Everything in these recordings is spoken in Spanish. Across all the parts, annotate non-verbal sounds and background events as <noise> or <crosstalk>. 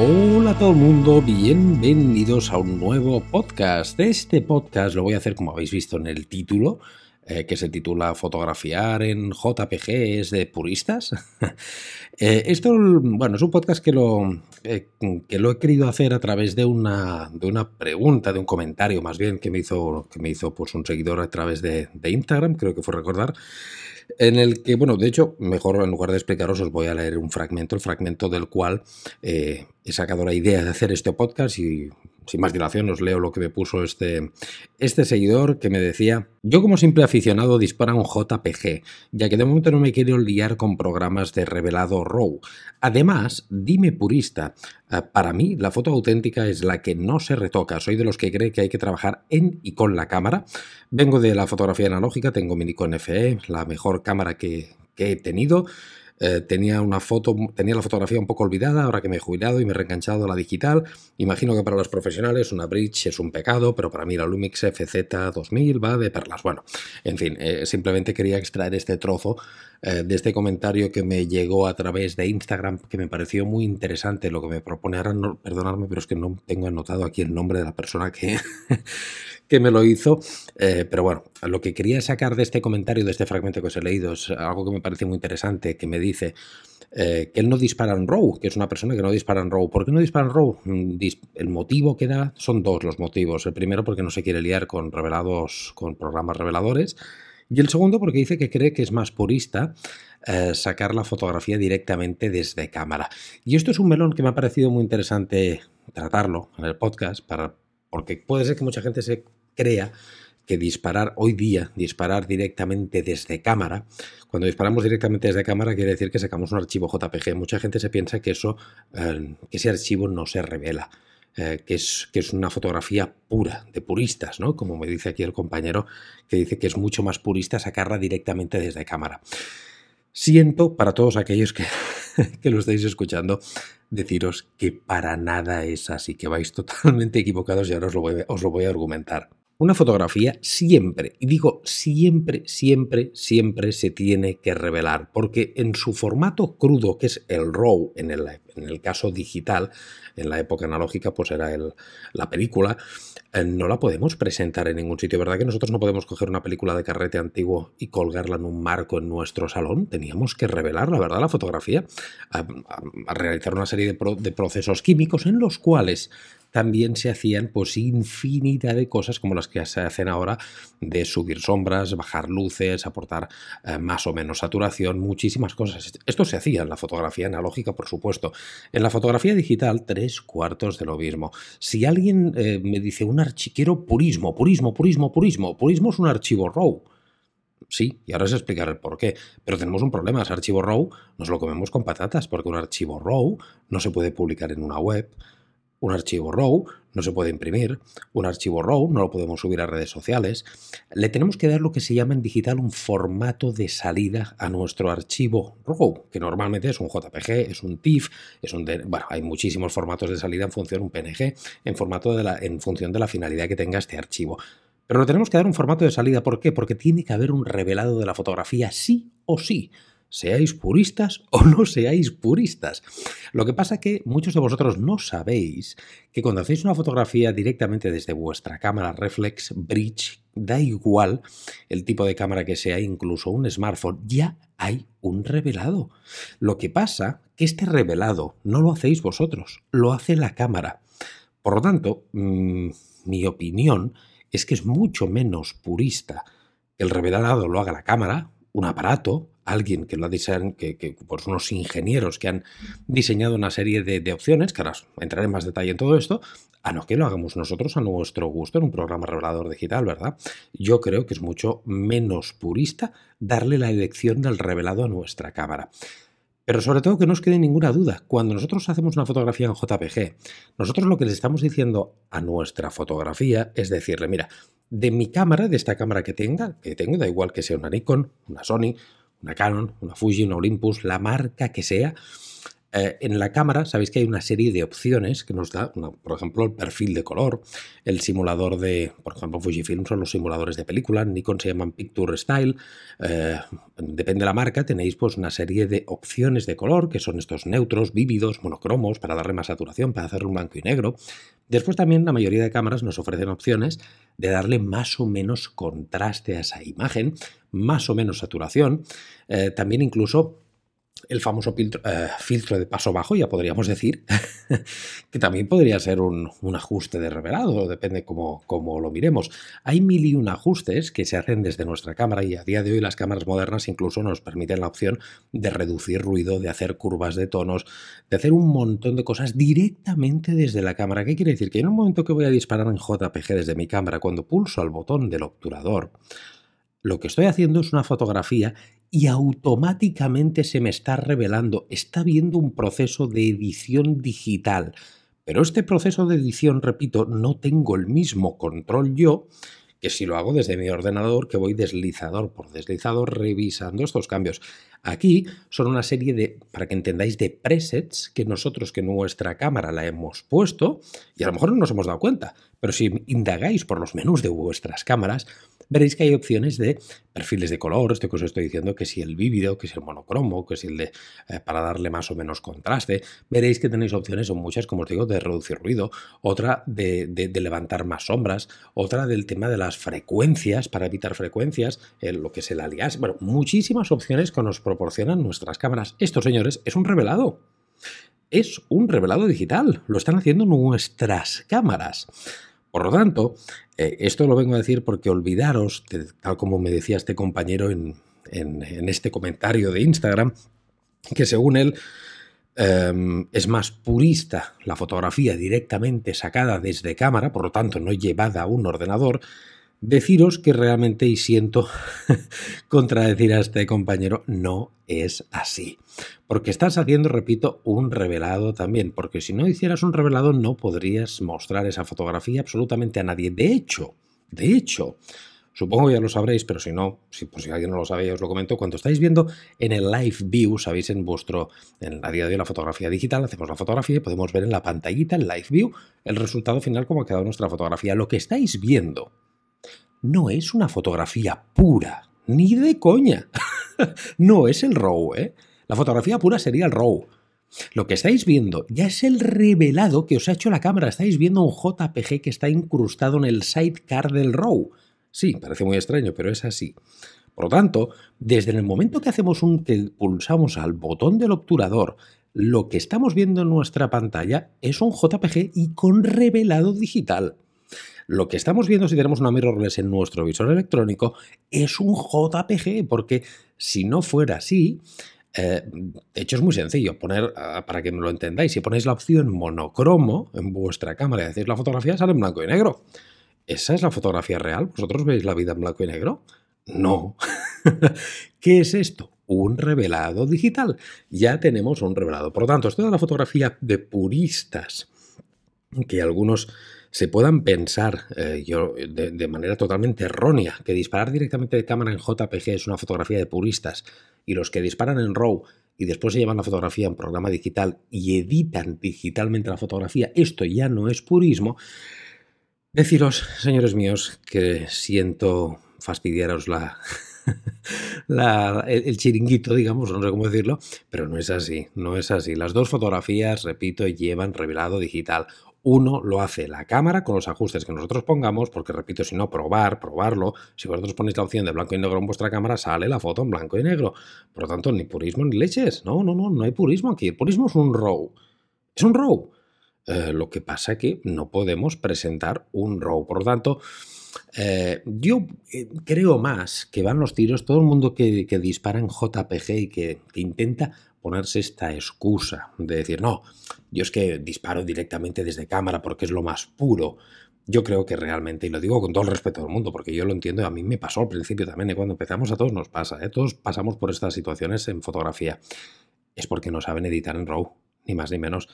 Hola a todo el mundo, bienvenidos a un nuevo podcast. Este podcast lo voy a hacer como habéis visto en el título, eh, que se titula Fotografiar en JPG de puristas. <laughs> Eh, esto, bueno, es un podcast que lo, eh, que lo he querido hacer a través de una, de una pregunta, de un comentario más bien, que me hizo, que me hizo pues, un seguidor a través de, de Instagram, creo que fue recordar en el que, bueno, de hecho, mejor en lugar de explicaros, os voy a leer un fragmento, el fragmento del cual he sacado la idea de hacer este podcast y sin más dilación os leo lo que me puso este, este seguidor que me decía, yo como simple aficionado dispara un JPG, ya que de momento no me quiero liar con programas de revelado RAW. Además, dime purista, eh, para mí la foto auténtica es la que no se retoca, soy de los que cree que hay que trabajar en y con la cámara. Vengo de la fotografía analógica, tengo mi Nikon FE, la mejor cámara que, que he tenido. Eh, tenía una foto, tenía la fotografía un poco olvidada, ahora que me he jubilado y me he reenganchado a la digital. Imagino que para los profesionales una bridge es un pecado, pero para mí la Lumix FZ2000 va de perlas. Bueno, en fin, eh, simplemente quería extraer este trozo eh, de este comentario que me llegó a través de Instagram, que me pareció muy interesante lo que me propone. Ahora, no, perdonadme, pero es que no tengo anotado aquí el nombre de la persona que, <laughs> que me lo hizo. Eh, pero bueno, lo que quería sacar de este comentario, de este fragmento que os he leído, es algo que me parece muy interesante, que me dice eh, que él no dispara en RAW, que es una persona que no dispara en RAW. ¿Por qué no dispara en RAW? Mm, el motivo que da son dos los motivos. El primero porque no se quiere liar con revelados, con programas reveladores. Y el segundo porque dice que cree que es más purista eh, sacar la fotografía directamente desde cámara. Y esto es un melón que me ha parecido muy interesante tratarlo en el podcast, para, porque puede ser que mucha gente se crea que disparar hoy día, disparar directamente desde cámara, cuando disparamos directamente desde cámara quiere decir que sacamos un archivo JPG. Mucha gente se piensa que eso, eh, que ese archivo no se revela. Eh, que, es, que es una fotografía pura, de puristas, ¿no? Como me dice aquí el compañero, que dice que es mucho más purista sacarla directamente desde cámara. Siento para todos aquellos que, <laughs> que lo estáis escuchando deciros que para nada es así, que vais totalmente equivocados y ahora os lo voy, os lo voy a argumentar. Una fotografía siempre, y digo siempre, siempre, siempre se tiene que revelar, porque en su formato crudo, que es el RAW, en el, caso digital, en la época analógica, pues era la película, eh, no la podemos presentar en ningún sitio, ¿verdad? Que nosotros no podemos coger una película de carrete antiguo y colgarla en un marco en nuestro salón, teníamos que revelar, la verdad, la fotografía, a, realizar una serie de procesos químicos en los cuales también se hacían pues infinidad de cosas como las que se hacen ahora de subir sombras, bajar luces, aportar eh, más o menos saturación, muchísimas cosas. Esto se hacía en la fotografía analógica, por supuesto. En la fotografía digital, tres cuartos de lo mismo. Si alguien eh, me dice un archiquero purismo, purismo, purismo, purismo, purismo es un archivo RAW. Sí, y ahora os explicaré el por qué. Pero tenemos un problema. Ese archivo RAW nos lo comemos con patatas, porque un archivo RAW no se puede publicar en una web, un archivo RAW no se puede imprimir, un archivo RAW no lo podemos subir a redes sociales. Le tenemos que dar lo que se llama en digital un formato de salida a nuestro archivo RAW, que normalmente es un JPG, es un TIFF, es un bueno, hay muchísimos formatos de salida en función un PNG, en formato de la, en función de la finalidad que tenga este archivo. Pero le tenemos que dar un formato de salida, ¿por qué? Porque tiene que haber un revelado de la fotografía sí o sí seáis puristas <laughs> o no seáis puristas. Lo que pasa que muchos de vosotros no sabéis que cuando hacéis una fotografía directamente desde vuestra cámara reflex, bridge, da igual el tipo de cámara que sea, incluso un smartphone, ya hay un revelado. Lo que pasa que este revelado no lo hacéis vosotros, lo hace la cámara. Por lo tanto, mm, mi opinión es que es mucho menos purista el revelado lo haga la cámara, un aparato, alguien que lo ha diseñado, que, que pues unos ingenieros que han diseñado una serie de, opciones, que ahora entraré en más detalle en todo esto, a no que lo hagamos nosotros a nuestro gusto en un programa revelador digital, ¿verdad? Yo creo que es mucho menos purista darle la elección del revelado a nuestra cámara. Pero sobre todo que no os quede ninguna duda, cuando nosotros hacemos una fotografía en JPG, nosotros lo que les estamos diciendo a nuestra fotografía es decirle, mira, de mi cámara, de esta cámara que tenga, que tengo, da igual que sea una Nikon, una Sony, una Canon, una Fuji, una Olympus, la marca que sea, Eh, en la cámara sabéis que hay una serie de opciones que nos da, por ejemplo, el perfil de color, el simulador de, por ejemplo, Fujifilm son los simuladores de película, Nikon se llaman Picture Style, eh, depende de la marca, tenéis pues una serie de opciones de color, que son estos neutros, vívidos, monocromos, para darle más saturación, para hacerlo un blanco y negro. Después también la mayoría de cámaras nos ofrecen opciones de darle más o menos contraste a esa imagen, más o menos saturación, eh, también incluso el famoso eh, filtro, de paso bajo, ya podríamos decir, <laughs> que también podría ser un, ajuste de revelado, depende cómo, cómo, lo miremos. Hay mil y un ajustes que se hacen desde nuestra cámara y a día de hoy las cámaras modernas incluso nos permiten la opción de reducir ruido, de hacer curvas de tonos, de hacer un montón de cosas directamente desde la cámara. ¿Qué quiere decir? Que en un momento que voy a disparar en JPG desde mi cámara, cuando pulso al botón del obturador, lo que estoy haciendo es una fotografía y automáticamente se me está revelando, está viendo un proceso de edición digital. Pero este proceso de edición, repito, no tengo el mismo control yo que si lo hago desde mi ordenador, que voy deslizador por deslizador revisando estos cambios. Aquí son una serie de, para que entendáis, de presets que nosotros, que nuestra cámara la hemos puesto, y a lo mejor no nos hemos dado cuenta, pero si indagáis por los menús de vuestras cámaras, veréis que hay opciones de perfiles de color, esto que os estoy diciendo, que si el vívido, que si el monocromo, que si el de eh, para darle más o menos contraste. Veréis que tenéis opciones, son muchas, como os digo, de reducir ruido, otra de, levantar más sombras, otra del tema de las frecuencias, para evitar frecuencias, lo que es el alias. Bueno, muchísimas opciones que nos proporcionan nuestras cámaras. Esto, señores, es un revelado es un revelado digital. Lo están haciendo nuestras cámaras. Por lo tanto, eh, esto lo vengo a decir porque olvidaros, tal como me decía este compañero en, este comentario de Instagram, que según él em, es más purista la fotografía directamente sacada desde cámara, por lo tanto no llevada a un ordenador, Deciros que realmente, y siento <laughs> contradecir a este compañero, no es así. Porque estás haciendo, repito, un revelado también. Porque si no hicieras un revelado no podrías mostrar esa fotografía absolutamente a nadie. De hecho, de hecho, Supongo que ya lo sabréis, pero si no, si, si alguien no lo sabe, os lo comento. Cuando estáis viendo en el Live View, sabéis en vuestro, en la día de hoy, la fotografía digital, hacemos la fotografía y podemos ver en la pantallita, en Live View, el resultado final, como ha quedado nuestra fotografía. Lo que estáis viendo no es una fotografía pura, ni de coña. <laughs> no es el RAW, ¿eh? La fotografía pura sería el RAW. Lo que estáis viendo ya es el revelado que os ha hecho la cámara. Estáis viendo un JPG que está incrustado en el sidecar del RAW. Sí, parece muy extraño, pero es así. Por lo tanto, desde el momento que hacemos un que pulsamos al botón del obturador, lo que estamos viendo en nuestra pantalla es un JPG y con revelado digital. Lo que estamos viendo si tenemos una mirrorless en nuestro visor electrónico es un JPG, porque si no fuera así, eh, de hecho, es muy sencillo. Poner, ah, para que me lo entendáis, si ponéis la opción monocromo en vuestra cámara y hacéis la fotografía, sale en blanco y negro. ¿Esa es la fotografía real? ¿Vosotros veis la vida en blanco y negro? No. <laughs> ¿Qué es esto? Un revelado digital. Ya tenemos un revelado. Por lo tanto, es toda la fotografía de puristas que algunos se puedan pensar eh, yo, de, manera totalmente errónea que disparar directamente de cámara en JPG es una fotografía de puristas y los que disparan en RAW y después se llevan la fotografía en programa digital y editan digitalmente la fotografía, esto ya no es purismo. Deciros, señores míos, que siento fastidiaros la, <laughs> el, chiringuito, digamos, no sé cómo decirlo, pero no es así, no es así. Las dos fotografías, repito, llevan revelado digital. Uno lo hace la cámara con los ajustes que nosotros pongamos, porque repito, si no, probar, probarlo. Si vosotros ponéis la opción de blanco y negro en vuestra cámara, sale la foto en blanco y negro. Por lo tanto, ni purismo ni leches. No, no, no, no hay purismo aquí. El purismo es un RAW. Es un RAW. Eh, lo que pasa es que no podemos presentar un RAW. Por lo tanto, eh, yo eh, creo más que van los tiros, todo el mundo que, dispara en JPG y que, intenta ponerse esta excusa de decir, no, yo es que disparo directamente desde cámara porque es lo más puro. Yo creo que realmente, y lo digo con todo el respeto del mundo, porque yo lo entiendo, a mí me pasó al principio también, y cuando empezamos a todos nos pasa, ¿eh? todos pasamos por estas situaciones en fotografía. Es porque no saben editar en RAW, ni más ni menos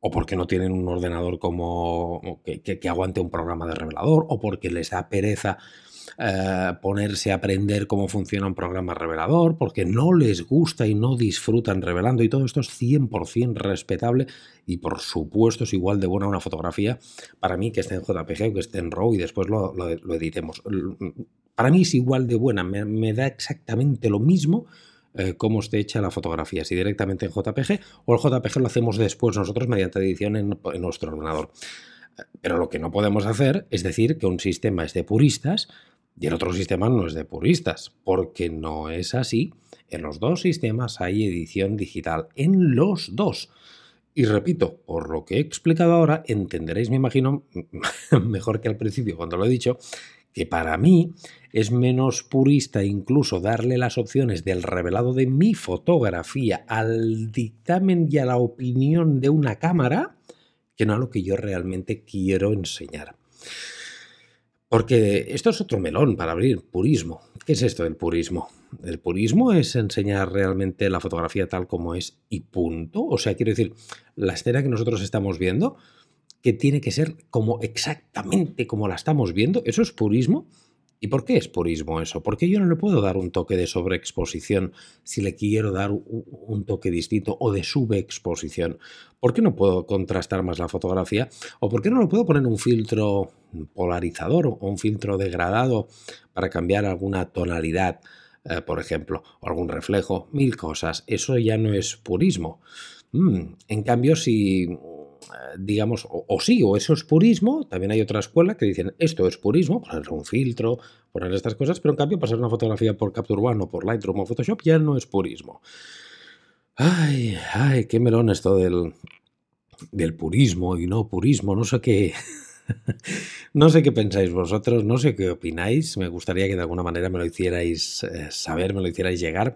o porque no tienen un ordenador como que, aguante un programa de revelador, o porque les da pereza eh, ponerse a aprender cómo funciona un programa revelador, porque no les gusta y no disfrutan revelando, y todo esto es 100% respetable y por supuesto es igual de buena una fotografía para mí que esté en JPG o que esté en RAW y después lo, editemos. Para mí es igual de buena, me, da exactamente lo mismo eh, cómo esté hecha la fotografía, si directamente en JPG o el JPG lo hacemos después nosotros mediante edición en nuestro ordenador. Pero lo que no podemos hacer es decir que un sistema es de puristas y el otro sistema no es de puristas, porque no es así. En los dos sistemas hay edición digital, en los dos. Y repito, por lo que he explicado ahora, entenderéis, me imagino, <laughs> mejor que al principio cuando lo he dicho, que para mí es menos purista incluso darle las opciones del revelado de mi fotografía al dictamen y a la opinión de una cámara que no a lo que yo realmente quiero enseñar. Porque esto es otro melón para abrir, purismo. ¿Qué es esto del purismo? El purismo es enseñar realmente la fotografía tal como es y punto. O sea, quiero decir, la escena que nosotros estamos viendo, que tiene que ser como exactamente como la estamos viendo, ¿eso es purismo? ¿Y por qué es purismo eso? Porque yo no le puedo dar un toque de sobreexposición si le quiero dar un toque distinto o de subexposición. ¿Por qué no puedo contrastar más la fotografía? ¿O por qué no le puedo poner un filtro polarizador o un filtro degradado para cambiar alguna tonalidad, eh, por ejemplo, o algún reflejo? Mil cosas. Eso ya no es purismo. Mm, en cambio, si digamos, o, sí, o eso es purismo, también hay otra escuela que dicen esto es purismo, poner un filtro, poner estas cosas, pero en cambio pasar una fotografía por Capture One o por Lightroom o Photoshop ya no es purismo. Ay, ay, qué melón esto del purismo y no purismo, no sé qué. No sé qué pensáis vosotros, no sé qué opináis. Me gustaría que de alguna manera me lo hicierais eh, saber, me lo hicierais llegar.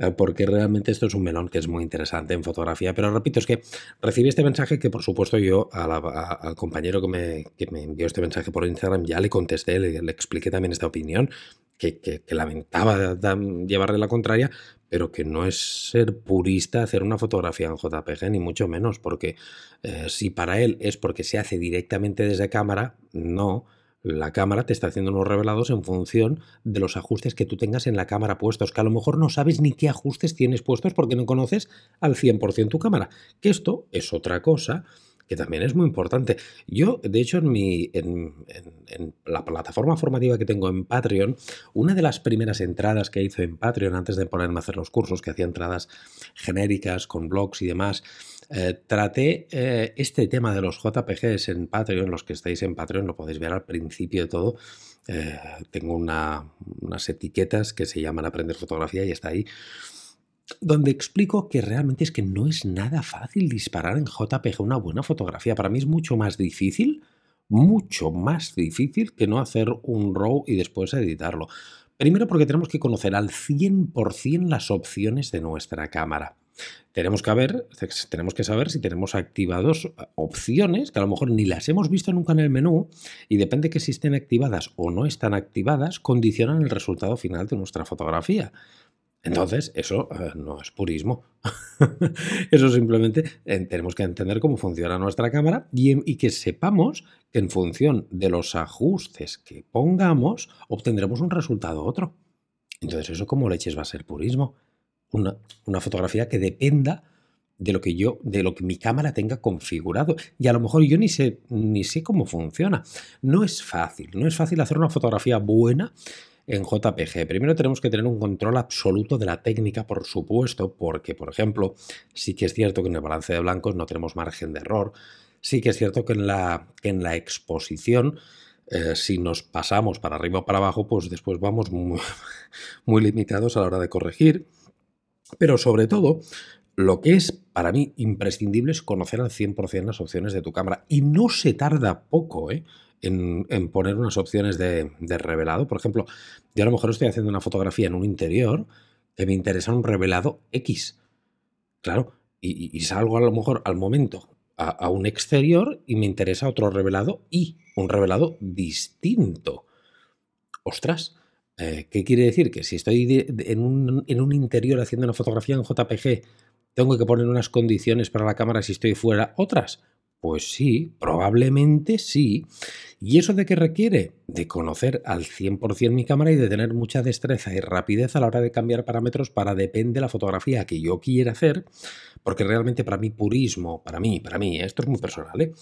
Eh, porque realmente esto es un melón que es muy interesante en fotografía. Pero repito, es que recibí este mensaje que por supuesto yo al compañero que me, envió este mensaje por Instagram ya le contesté, le, expliqué también esta opinión, que, lamentaba llevarle la contraria, pero que no es ser purista hacer una fotografía en JPG, ni mucho menos, porque eh, si para él es porque se hace directamente desde cámara, no la cámara te está haciendo unos revelados en función de los ajustes que tú tengas en la cámara puestos, que a lo mejor no sabes ni qué ajustes tienes puestos porque no conoces al 100% tu cámara. Que esto es otra cosa que también es muy importante. Yo, de hecho, en, mi, en, la plataforma formativa que tengo en Patreon, una de las primeras entradas que hice en Patreon antes de ponerme a hacer los cursos, que hacía entradas genéricas con blogs y demás, eh, traté eh, este tema de los JPGs en Patreon, los que estáis en Patreon lo podéis ver al principio de todo. Eh, tengo unas etiquetas que se llaman Aprender Fotografía y está ahí donde explico que realmente es que no es nada fácil disparar en JPG una buena fotografía. Para mí es mucho más difícil, mucho más difícil que no hacer un RAW y después editarlo. Primero porque tenemos que conocer al 100% las opciones de nuestra cámara. Tenemos que, ver, tenemos que saber si tenemos activados eh, opciones que a lo mejor ni las hemos visto nunca en el menú y depende que si estén activadas o no están activadas, condicionan el resultado final de nuestra fotografía. Entonces, eso eh, no es purismo. <laughs> eso simplemente eh, tenemos que entender cómo funciona nuestra cámara y, que sepamos que en función de los ajustes que pongamos, obtendremos un resultado otro. Entonces, eso como leches va a ser purismo. Una, una, fotografía que dependa de lo que yo, de lo que mi cámara tenga configurado. Y a lo mejor yo ni sé, ni sé cómo funciona. No es fácil, no es fácil hacer una fotografía buena en JPG. Primero tenemos que tener un control absoluto de la técnica, por supuesto, porque, por ejemplo, sí que es cierto que en el balance de blancos no tenemos margen de error. Sí que es cierto que en la, en la exposición, eh, si nos pasamos para arriba o para abajo, pues después vamos muy, <laughs> muy limitados a la hora de corregir. Pero sobre todo, lo que es para mí imprescindible es conocer al 100% las opciones de tu cámara. Y no se tarda poco, ¿eh? En, poner unas opciones de, revelado. Por ejemplo, yo a lo mejor estoy haciendo una fotografía en un interior que me interesa un revelado X. Claro, y, salgo a lo mejor al momento a, un exterior y me interesa otro revelado y un revelado distinto. Ostras, eh, ¿qué quiere decir? Que si estoy en, un, en un interior haciendo una fotografía en JPG, tengo que poner unas condiciones para la cámara si estoy fuera, otras. Pues sí, probablemente sí. ¿Y eso de qué requiere? De conocer al 100% mi cámara y de tener mucha destreza y rapidez a la hora de cambiar parámetros para depende de la fotografía que yo quiera hacer, porque realmente para mí purismo, para mí, para mí, esto es muy personal, ¿eh?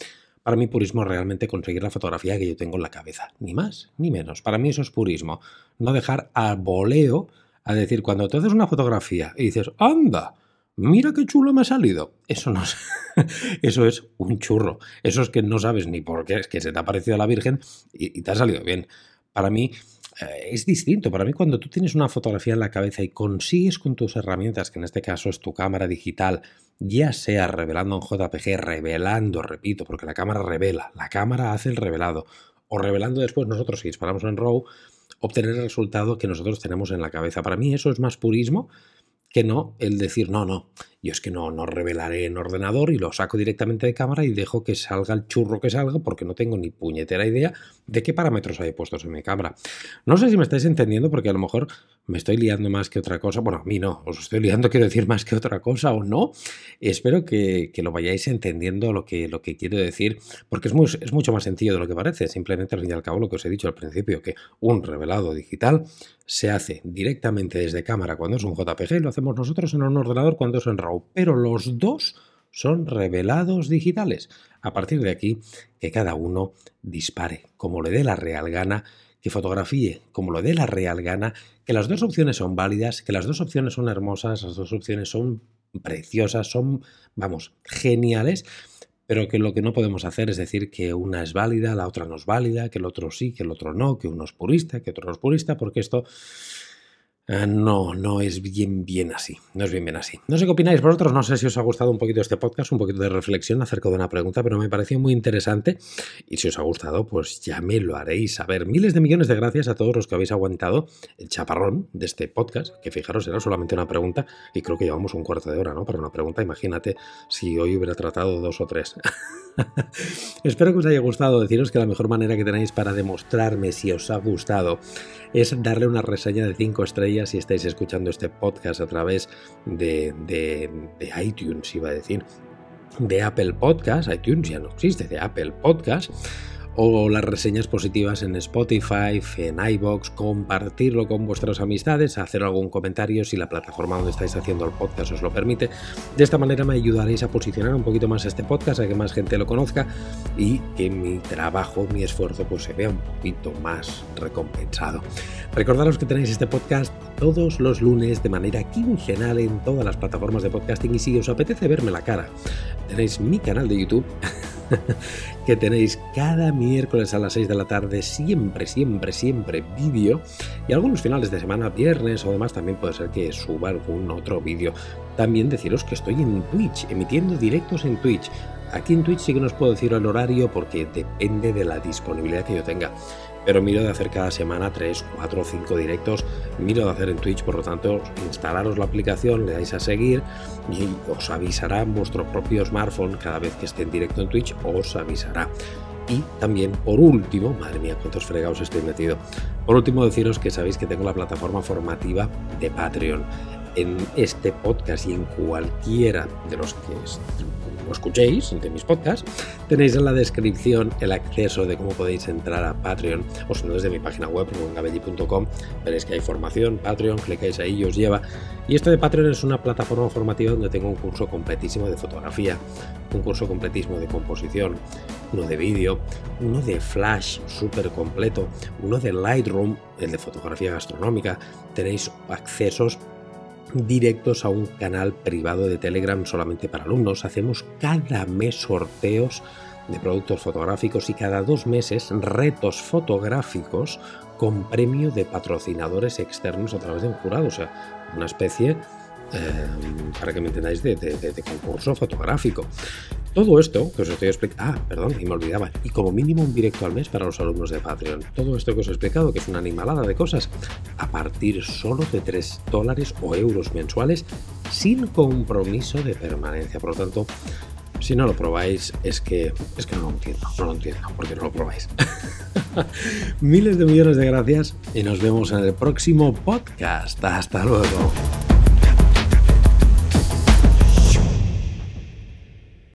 Para mí purismo es realmente conseguir la fotografía que yo tengo en la cabeza, ni más ni menos. Para mí eso es purismo, no dejar a voleo a decir cuando te haces una fotografía y dices, anda, mira qué chulo me ha salido. Eso no es, <laughs> eso es un churro. Eso es que no sabes ni por qué, es que se te ha parecido a la Virgen y, te ha salido bien. Para mí eh, es distinto. Para mí cuando tú tienes una fotografía en la cabeza y consigues con tus herramientas, que en este caso es tu cámara digital, ya sea revelando en JPG, revelando, repito, porque la cámara revela, la cámara hace el revelado, o revelando después nosotros si disparamos en RAW, obtener el resultado que nosotros tenemos en la cabeza. Para mí eso es más purismo que no el decir, no, no, yo es que no, no revelaré en ordenador y lo saco directamente de cámara y dejo que salga el churro que salga porque no tengo ni puñetera idea de qué parámetros hay puestos en mi cámara. No sé si me estáis entendiendo porque a lo mejor me estoy liando más que otra cosa. Bueno, a mí no, os estoy liando, quiero decir, más que otra cosa o no. Espero que, lo vayáis entendiendo lo que, lo que quiero decir porque es, es mucho más sencillo de lo que parece. Simplemente, al fin y al cabo, lo que os he dicho al principio, que un revelado digital se hace directamente desde cámara cuando es un JPG y lo hacemos nosotros en un ordenador cuando es en RAW, pero los dos son revelados digitales. A partir de aquí, que cada uno dispare como le dé la real gana, que fotografíe como le dé la real gana, que las dos opciones son válidas, que las dos opciones son hermosas, las dos opciones son preciosas, son, vamos, geniales pero que lo que no podemos hacer es decir que una es válida, la otra no es válida, que el otro sí, que el otro no, que uno es purista, que otro no es purista, porque esto no, no es bien, bien así. No es bien, bien así. No sé qué opináis vosotros. No sé si os ha gustado un poquito este podcast, un poquito de reflexión acerca de una pregunta, pero me pareció muy interesante. Y si os ha gustado, pues ya me lo haréis saber. Miles de millones de gracias a todos los que habéis aguantado el chaparrón de este podcast, que fijaros, era solamente una pregunta y creo que llevamos un cuarto de hora, ¿no? Para una pregunta. Imagínate si hoy hubiera tratado dos o tres. <laughs> Espero que os haya gustado. Deciros que la mejor manera que tenéis para demostrarme si os ha gustado es darle una reseña de 5 estrellas si estáis escuchando este podcast a través de, de, de iTunes, iba a decir de Apple Podcast, iTunes ya no existe, de Apple Podcast o las reseñas positivas en Spotify, en iBox, compartirlo con vuestras amistades, hacer algún comentario si la plataforma donde estáis haciendo el podcast os lo permite. De esta manera me ayudaréis a posicionar un poquito más este podcast, a que más gente lo conozca y que mi trabajo, mi esfuerzo, pues se vea un poquito más recompensado. Recordaros que tenéis este podcast todos los lunes de manera quincenal en todas las plataformas de podcasting y si os apetece verme la cara, tenéis mi canal de YouTube <laughs> <laughs> que tenéis cada miércoles a las 6 de la tarde, siempre, siempre, siempre vídeo. Y algunos finales de semana, viernes o demás, también puede ser que suba algún otro vídeo. También deciros que estoy en Twitch, emitiendo directos en Twitch. Aquí en Twitch sí que no os puedo decir el horario porque depende de la disponibilidad que yo tenga pero miro de hacer cada semana 3, 4 o 5 directos, miro de hacer en Twitch, por lo tanto, instalaros la aplicación, le dais a seguir y os avisará vuestro propio smartphone cada vez que esté en directo en Twitch, os avisará. Y también, por último, madre mía, cuántos fregados estoy metido. Por último, deciros que sabéis que tengo la plataforma formativa de Patreon. En este podcast y en cualquiera de los que escuchéis de mis podcasts, tenéis en la descripción el acceso de cómo podéis entrar a Patreon, o si no desde mi página web, gabelli.com, veréis que hay formación, Patreon, clicáis ahí y os lleva. Y esto de Patreon es una plataforma formativa donde tengo un curso completísimo de fotografía, un curso completísimo de composición, uno de vídeo, uno de Flash súper completo, uno de Lightroom, el de fotografía gastronómica, tenéis accesos directos a un canal privado de Telegram solamente para alumnos. Hacemos cada mes sorteos de productos fotográficos y cada dos meses retos fotográficos con premio de patrocinadores externos a través de un jurado. O sea, una especie Em, para que me entendáis, de, concurso fotográfico. Todo esto que os estoy explicando, ah, perdón, y me olvidaba, y como mínimo un directo al mes para los alumnos de Patreon. Todo esto que os he explicado, que es una animalada de cosas, a partir solo de 3 dólares o euros mensuales, sin compromiso de permanencia. Por lo tanto, si no lo probáis, es que, es que no lo entiendo, no lo entiendo, porque no lo probáis. <laughs> Miles de millones de gracias y nos vemos en el próximo podcast. Hasta luego.